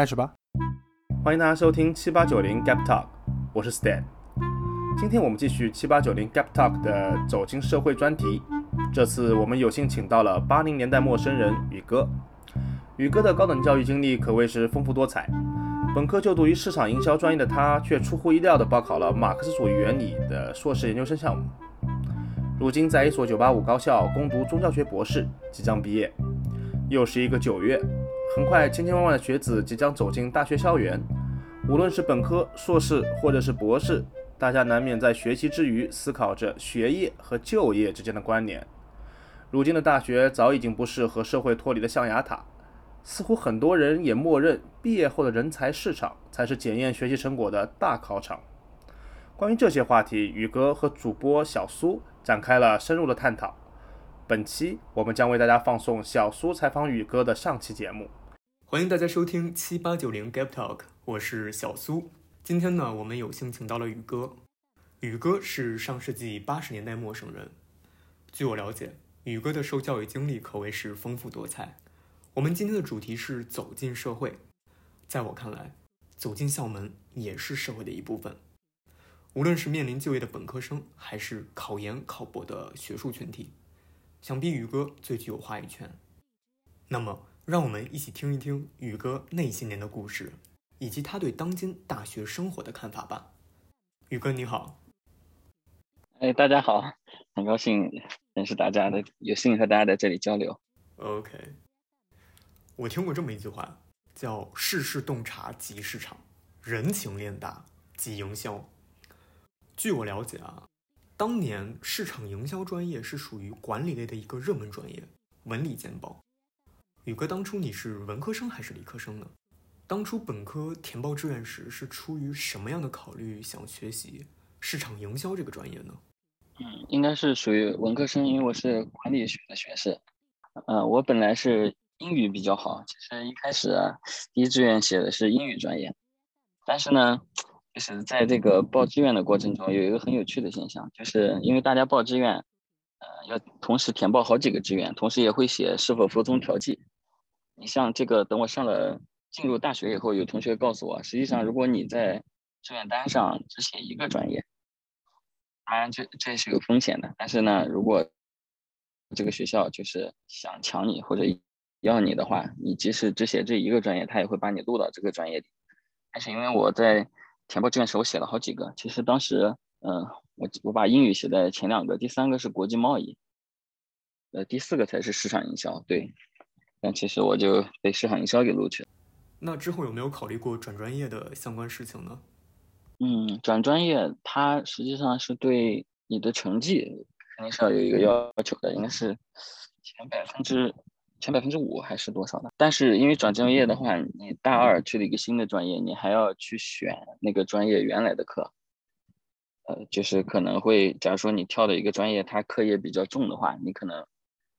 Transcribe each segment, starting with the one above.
开始吧。欢迎大家收听七八九零 Gap Talk，我是 Stan。今天我们继续七八九零 Gap Talk 的走进社会专题。这次我们有幸请到了八零年代陌生人宇哥。宇哥的高等教育经历可谓是丰富多彩。本科就读于市场营销专业的他，却出乎意料地报考了马克思主义原理的硕士研究生项目。如今在一所985高校攻读宗教学博士，即将毕业。又是一个九月，很快千千万万的学子即将走进大学校园。无论是本科、硕士，或者是博士，大家难免在学习之余思考着学业和就业之间的关联。如今的大学早已经不是和社会脱离的象牙塔，似乎很多人也默认毕业后的人才市场才是检验学习成果的大考场。关于这些话题，宇哥和主播小苏。展开了深入的探讨。本期我们将为大家放送小苏采访宇哥的上期节目。欢迎大家收听七八九零 Gap Talk，我是小苏。今天呢，我们有幸请到了宇哥。宇哥是上世纪八十年代陌生人。据我了解，宇哥的受教育经历可谓是丰富多彩。我们今天的主题是走进社会。在我看来，走进校门也是社会的一部分。无论是面临就业的本科生，还是考研考博的学术群体，想必宇哥最具有话语权。那么，让我们一起听一听宇哥那些年的故事，以及他对当今大学生活的看法吧。宇哥你好，哎，大家好，很高兴认识大家的，有幸和大家在这里交流。OK，我听过这么一句话，叫“世事洞察即市场，人情练达即营销”。据我了解啊，当年市场营销专业是属于管理类的一个热门专业，文理兼报。宇哥，当初你是文科生还是理科生呢？当初本科填报志愿时是出于什么样的考虑想学习市场营销这个专业呢？嗯，应该是属于文科生，因为我是管理学的学士。嗯，我本来是英语比较好，其实一开始，第一志愿写的是英语专业，但是呢。就是在这个报志愿的过程中，有一个很有趣的现象，就是因为大家报志愿，呃，要同时填报好几个志愿，同时也会写是否服从调剂。你像这个，等我上了进入大学以后，有同学告诉我，实际上如果你在志愿单上只写一个专业，当然这这是有风险的。但是呢，如果这个学校就是想抢你或者要你的话，你即使只写这一个专业，他也会把你录到这个专业里。但是因为我在填报志愿时，我写了好几个。其实当时，嗯，我我把英语写在前两个，第三个是国际贸易，呃，第四个才是市场营销。对，但其实我就被市场营销给录取了。那之后有没有考虑过转专业的相关事情呢？嗯，转专业它实际上是对你的成绩肯定是要有一个要求的，应该是前百分之。前百分之五还是多少的？但是因为转专业的话，你大二去了一个新的专业，你还要去选那个专业原来的课，呃，就是可能会，假如说你跳的一个专业，它课业比较重的话，你可能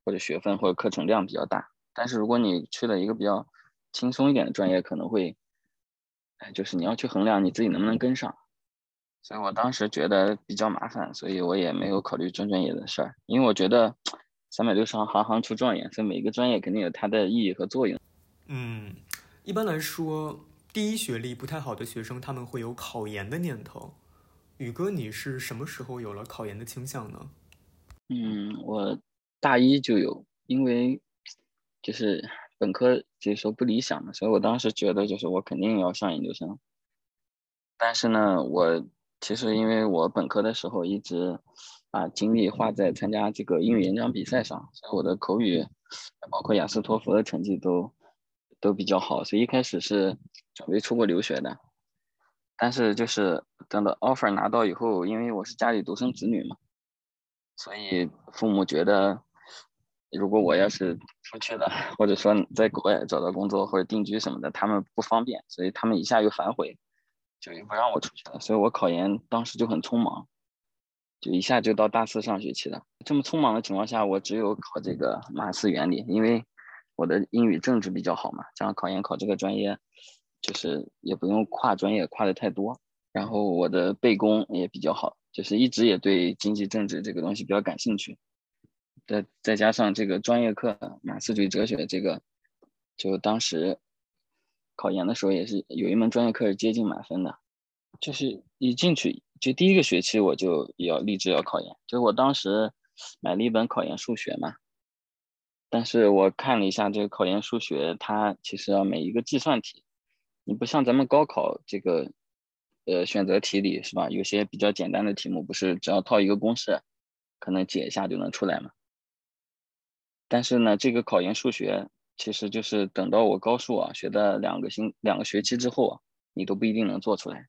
或者学分或者课程量比较大。但是如果你去了一个比较轻松一点的专业，可能会，哎，就是你要去衡量你自己能不能跟上。所以我当时觉得比较麻烦，所以我也没有考虑转专业的事儿，因为我觉得。三百六十行，行行出状元，所以每个专业肯定有它的意义和作用。嗯，一般来说，第一学历不太好的学生，他们会有考研的念头。宇哥，你是什么时候有了考研的倾向呢？嗯，我大一就有，因为就是本科就是说不理想嘛，所以我当时觉得就是我肯定要上研究生。但是呢，我其实因为我本科的时候一直。把精力花在参加这个英语演讲比赛上，所以我的口语，包括雅思托福的成绩都都比较好，所以一开始是准备出国留学的。但是就是等到 offer 拿到以后，因为我是家里独生子女嘛，所以父母觉得，如果我要是出去了，或者说在国外找到工作或者定居什么的，他们不方便，所以他们一下又反悔，就又不让我出去了。所以我考研当时就很匆忙。就一下就到大四上学期了。这么匆忙的情况下，我只有考这个马斯原理，因为我的英语政治比较好嘛，这样考研考这个专业，就是也不用跨专业跨的太多。然后我的背功也比较好，就是一直也对经济政治这个东西比较感兴趣。再再加上这个专业课马克思主义哲学这个，就当时考研的时候也是有一门专业课是接近满分的，就是一进去就第一个学期我就要立志要考研，就是我当时买了一本考研数学嘛，但是我看了一下这个考研数学，它其实要每一个计算题，你不像咱们高考这个。呃，选择题里是吧？有些比较简单的题目，不是只要套一个公式，可能解一下就能出来嘛。但是呢，这个考研数学其实就是等到我高数啊学的两个星两个学期之后啊，你都不一定能做出来。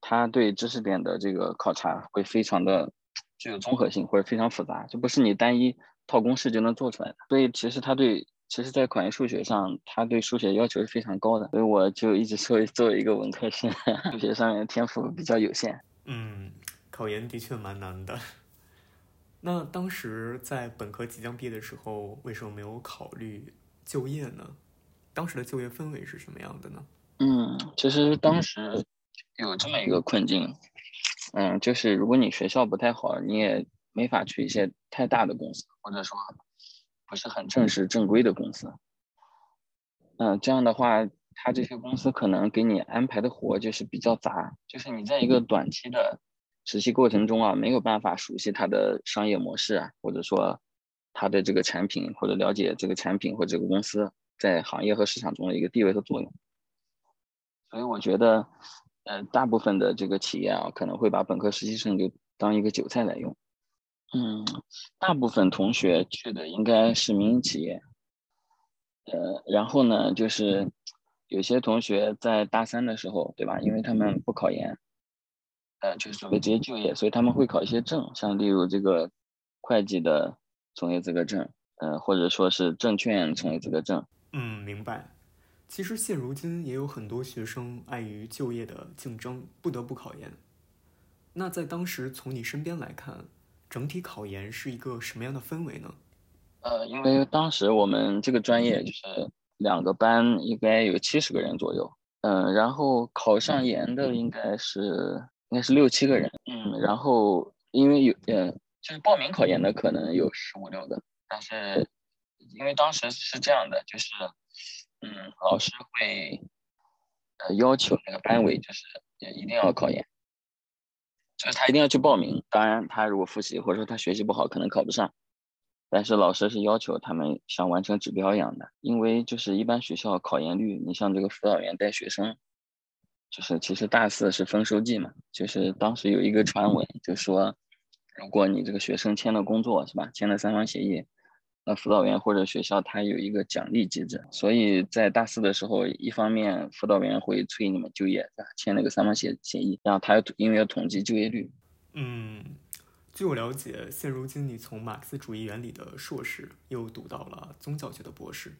它对知识点的这个考察会非常的具有综合性，或者非常复杂，就不是你单一套公式就能做出来的。所以其实它对。其实，在考研数学上，他对数学要求是非常高的，所以我就一直作为，作为一个文科生，数学上面天赋比较有限。嗯，考研的确蛮难的。那当时在本科即将毕业的时候，为什么没有考虑就业呢？当时的就业氛围是什么样的呢？嗯，其实当时有这么一个困境，嗯，就是如果你学校不太好，你也没法去一些太大的公司，或者说。不是很正式正规的公司，嗯，这样的话，他这些公司可能给你安排的活就是比较杂，就是你在一个短期的实习过程中啊，没有办法熟悉它的商业模式啊，或者说它的这个产品，或者了解这个产品或这个公司在行业和市场中的一个地位和作用。所以我觉得，呃，大部分的这个企业啊，可能会把本科实习生就当一个韭菜来用。嗯，大部分同学去的应该是民营企业，呃，然后呢，就是有些同学在大三的时候，对吧？因为他们不考研，呃，就是准备直接就业，所以他们会考一些证，像例如这个会计的从业资格证，呃，或者说是证券从业资格证。嗯，明白。其实现如今也有很多学生碍于就业的竞争，不得不考研。那在当时从你身边来看。整体考研是一个什么样的氛围呢？呃，因为当时我们这个专业就是两个班，应该有七十个人左右。嗯，然后考上研的应该是应该是六七个人。嗯，然后因为有呃，就是报名考研的可能有十五六个，但是因为当时是这样的，就是嗯，老师会呃要求那个班委就是一定要考研。就是他一定要去报名，当然他如果复习或者说他学习不好，可能考不上。但是老师是要求他们像完成指标一样的，因为就是一般学校考研率，你像这个辅导员带学生，就是其实大四是丰收季嘛，就是当时有一个传闻，就说如果你这个学生签了工作是吧，签了三方协议。那辅导员或者学校他有一个奖励机制，所以在大四的时候，一方面辅导员会催你们就业，签那个三方协协议，然后他要因为要统计就业率。嗯，据我了解，现如今你从马克思主义原理的硕士又读到了宗教学的博士，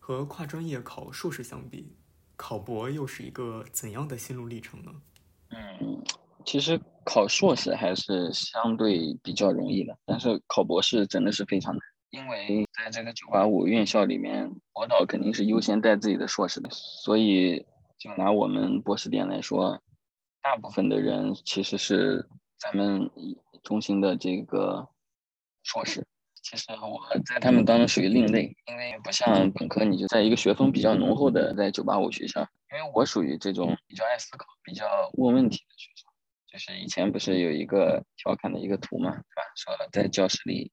和跨专业考硕士相比，考博又是一个怎样的心路历程呢？嗯，其实考硕士还是相对比较容易的，但是考博士真的是非常难。因为在这个九八五院校里面，博导肯定是优先带自己的硕士的，所以就拿我们博士点来说，大部分的人其实是咱们中心的这个硕士。其实我在他们当中属于另类，因为不像本科，你就在一个学风比较浓厚的在九八五学校，因为我属于这种比较爱思考、比较问问题的学生。就是以前不是有一个调侃的一个图嘛，是吧？说在教室里。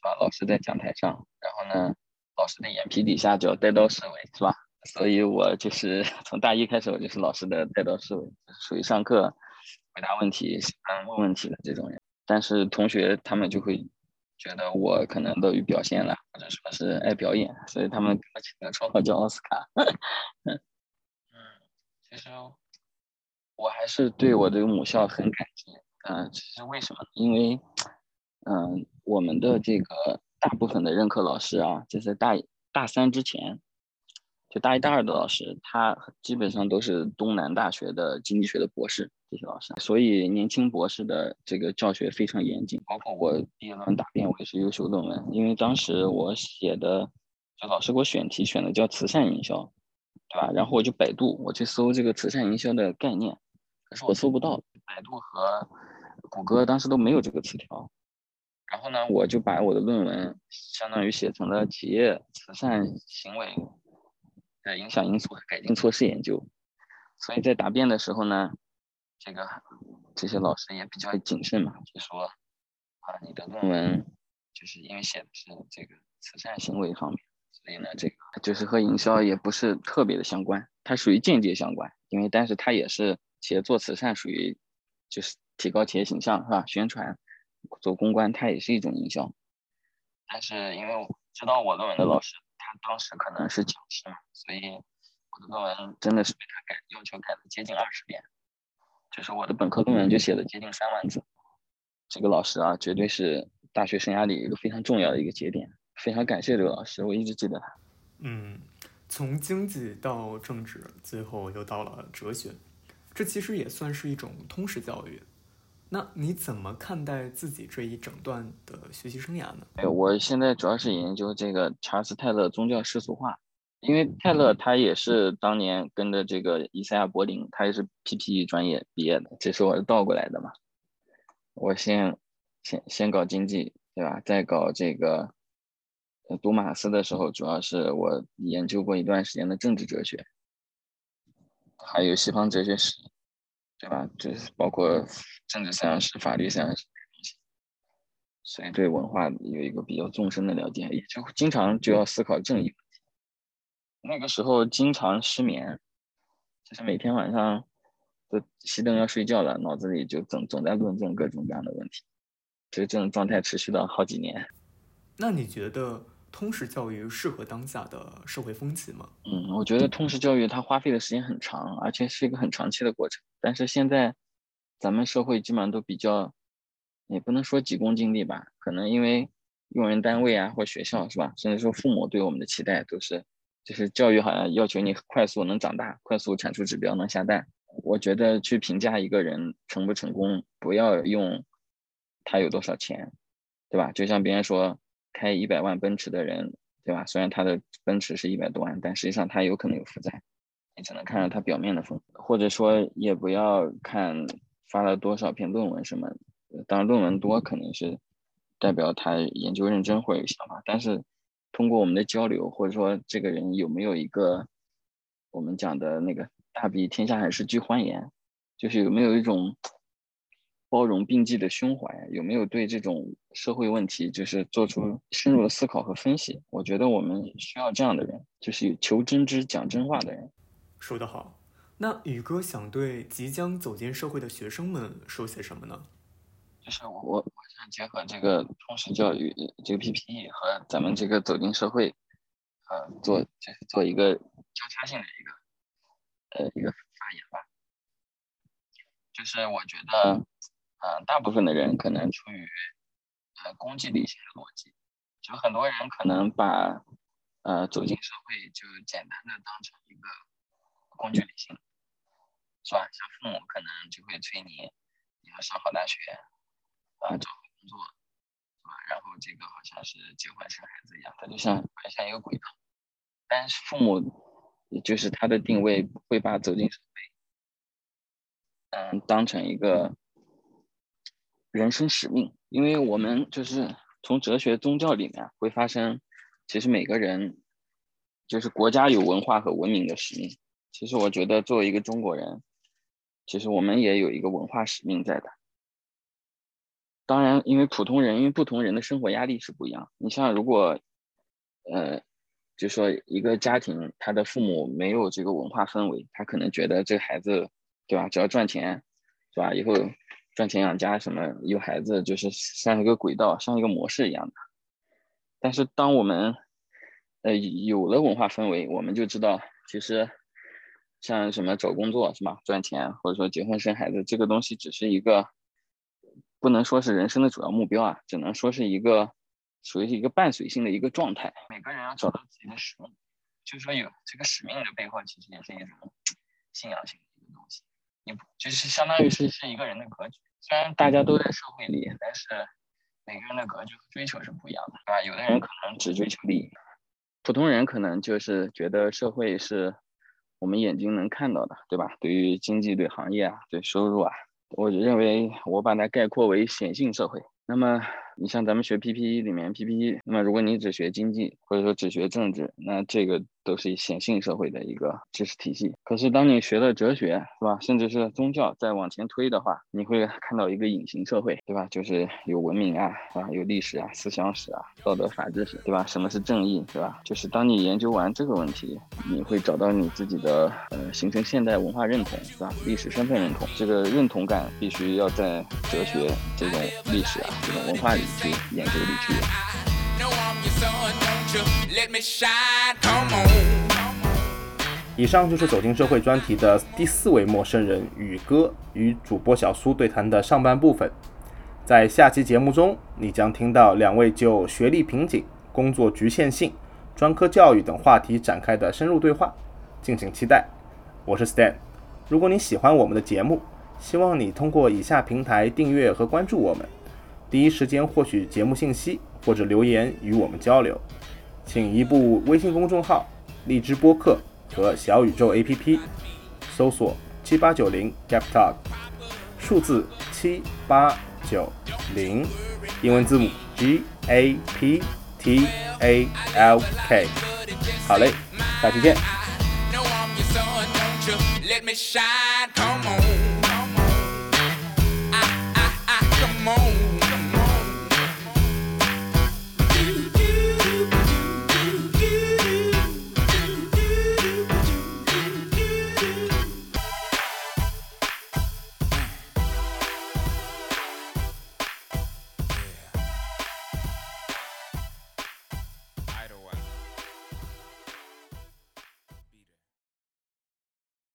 啊，老师在讲台上，然后呢，老师的眼皮底下叫带刀侍卫，是吧？所以我就是 从大一开始，我就是老师的带刀侍卫，属于上课回答问题、喜欢问问题的这种人。但是同学他们就会觉得我可能乐于表现了，或者说是爱表演，所以他们给我起个绰号叫奥斯卡。嗯，其实我还是对我这个母校很感激。嗯，其实为什么？因为。嗯，我们的这个大部分的任课老师啊，就是大大三之前，就大一、大二的老师，他基本上都是东南大学的经济学的博士，这些老师。所以年轻博士的这个教学非常严谨，包括我毕业论文答辩，我也是优秀论文。因为当时我写的，就老师给我选题选的叫慈善营销，对吧？然后我就百度，我去搜这个慈善营销的概念，可是我搜不到，百度和谷歌当时都没有这个词条。然后呢，我就把我的论文相当于写成了企业慈善行为的影响因素和改进措施研究。所以在答辩的时候呢，这个这些老师也比较谨慎嘛，就说啊，你的论文就是因为写的是这个慈善行为方面，所以呢，这个就是和营销也不是特别的相关，它属于间接相关，因为但是它也是企业做慈善属于就是提高企业形象是吧？宣传做公关，它也是一种营销。但是因为我知道我论文的老师，他当时可能是讲师嘛，所以我的论文真的是被他改要求改了接近二十遍。就是我的本科论文就写了接近三万字，这个老师啊，绝对是大学生涯里一个非常重要的一个节点，非常感谢这个老师，我一直记得他。嗯，从经济到政治，最后又到了哲学，这其实也算是一种通识教育。那你怎么看待自己这一整段的学习生涯呢？哎，我现在主要是研究这个查尔斯泰勒宗教世俗化。因为泰勒他也是当年跟着这个伊赛亚柏林，他也是 PPE 专业毕业的，这是我是倒过来的嘛。我先先先搞经济，对吧？再搞这个，读马斯的时候，主要是我研究过一段时间的政治哲学，还有西方哲学史，对吧？就是包括政治思想史、法律思想史东西，所以对文化有一个比较纵深的了解，也就经常就要思考正义。那个时候经常失眠，就是每天晚上都熄灯要睡觉了，脑子里就总总在论证各种各样的问题，就这种状态持续了好几年。那你觉得通识教育适合当下的社会风气吗？嗯，我觉得通识教育它花费的时间很长，而且是一个很长期的过程。但是现在咱们社会基本上都比较，也不能说急功近利吧，可能因为用人单位啊或学校是吧，甚至说父母对我们的期待都是。就是教育好像要求你快速能长大，快速产出指标能下蛋。我觉得去评价一个人成不成功，不要用他有多少钱，对吧？就像别人说开一百万奔驰的人，对吧？虽然他的奔驰是一百多万，但实际上他有可能有负债，你只能看到他表面的风。或者说也不要看发了多少篇论文什么，当然论文多可能是代表他研究认真或者有想法，但是。通过我们的交流，或者说这个人有没有一个我们讲的那个“大庇天下寒士俱欢颜”，就是有没有一种包容并济的胸怀，有没有对这种社会问题就是做出深入的思考和分析？我觉得我们需要这样的人，就是求真知、讲真话的人。说得好，那宇哥想对即将走进社会的学生们说些什么呢？就是我，我想结合这个通识教育这个 PPE 和咱们这个走进社会，呃，做就是做一个交叉性的一个呃一个发言吧。就是我觉得，呃，大部分的人可能出于呃功利理性的逻辑，就很多人可能把呃走进社会就简单的当成一个工具理性，是吧？像父母可能就会催你你要上好大学。啊，找好工作，是吧？然后这个好像是结婚生孩子一样，它就像埋下一个轨道。但是父母，就是他的定位会把走进社会，嗯，当成一个人生使命。因为我们就是从哲学、宗教里面会发生，其实每个人就是国家有文化和文明的使命。其实我觉得作为一个中国人，其实我们也有一个文化使命在的。当然，因为普通人，因为不同人的生活压力是不一样。你像如果，呃，就说一个家庭，他的父母没有这个文化氛围，他可能觉得这个孩子，对吧？只要赚钱，是吧？以后赚钱养家，什么有孩子就是像一个轨道，像一个模式一样的。但是当我们，呃，有了文化氛围，我们就知道，其实像什么找工作是吧？赚钱或者说结婚生孩子，这个东西只是一个。不能说是人生的主要目标啊，只能说是一个属于一个伴随性的一个状态。每个人要找到自己的使命，就是说有这个使命的背后，其实也是一种信仰性的一个东西。你就是相当于是是一个人的格局。虽然大家都在社会里，但是每个人的格局和追求是不一样的，对吧？有的人可能只追求利益，普通人可能就是觉得社会是我们眼睛能看到的，对吧？对于经济、对行业啊、对收入啊。我认为我把它概括为显性社会。那么你像咱们学 PPE 里面 PPE，那么如果你只学经济或者说只学政治，那这个都是显性社会的一个知识体系。可是当你学了哲学，是吧？甚至是宗教再往前推的话，你会看到一个隐形社会，对吧？就是有文明啊，啊，有历史啊，思想史啊，道德法治史，对吧？什么是正义，对吧？就是当你研究完这个问题，你会找到你自己的呃，形成现代文化认同，是吧？历史身份认同，这个认同感必须要在哲学这种历史啊，这种文化里去研究里去。以上就是走进社会专题的第四位陌生人宇哥与主播小苏对谈的上半部分。在下期节目中，你将听到两位就学历瓶颈、工作局限性、专科教育等话题展开的深入对话，敬请期待。我是 Stan。如果你喜欢我们的节目，希望你通过以下平台订阅和关注我们，第一时间获取节目信息或者留言与我们交流。请移步微信公众号、荔枝播客和小宇宙 APP，搜索七八九零 Gap Talk，数字七八九零，英文字母 G A P T A L K。好嘞，下期见。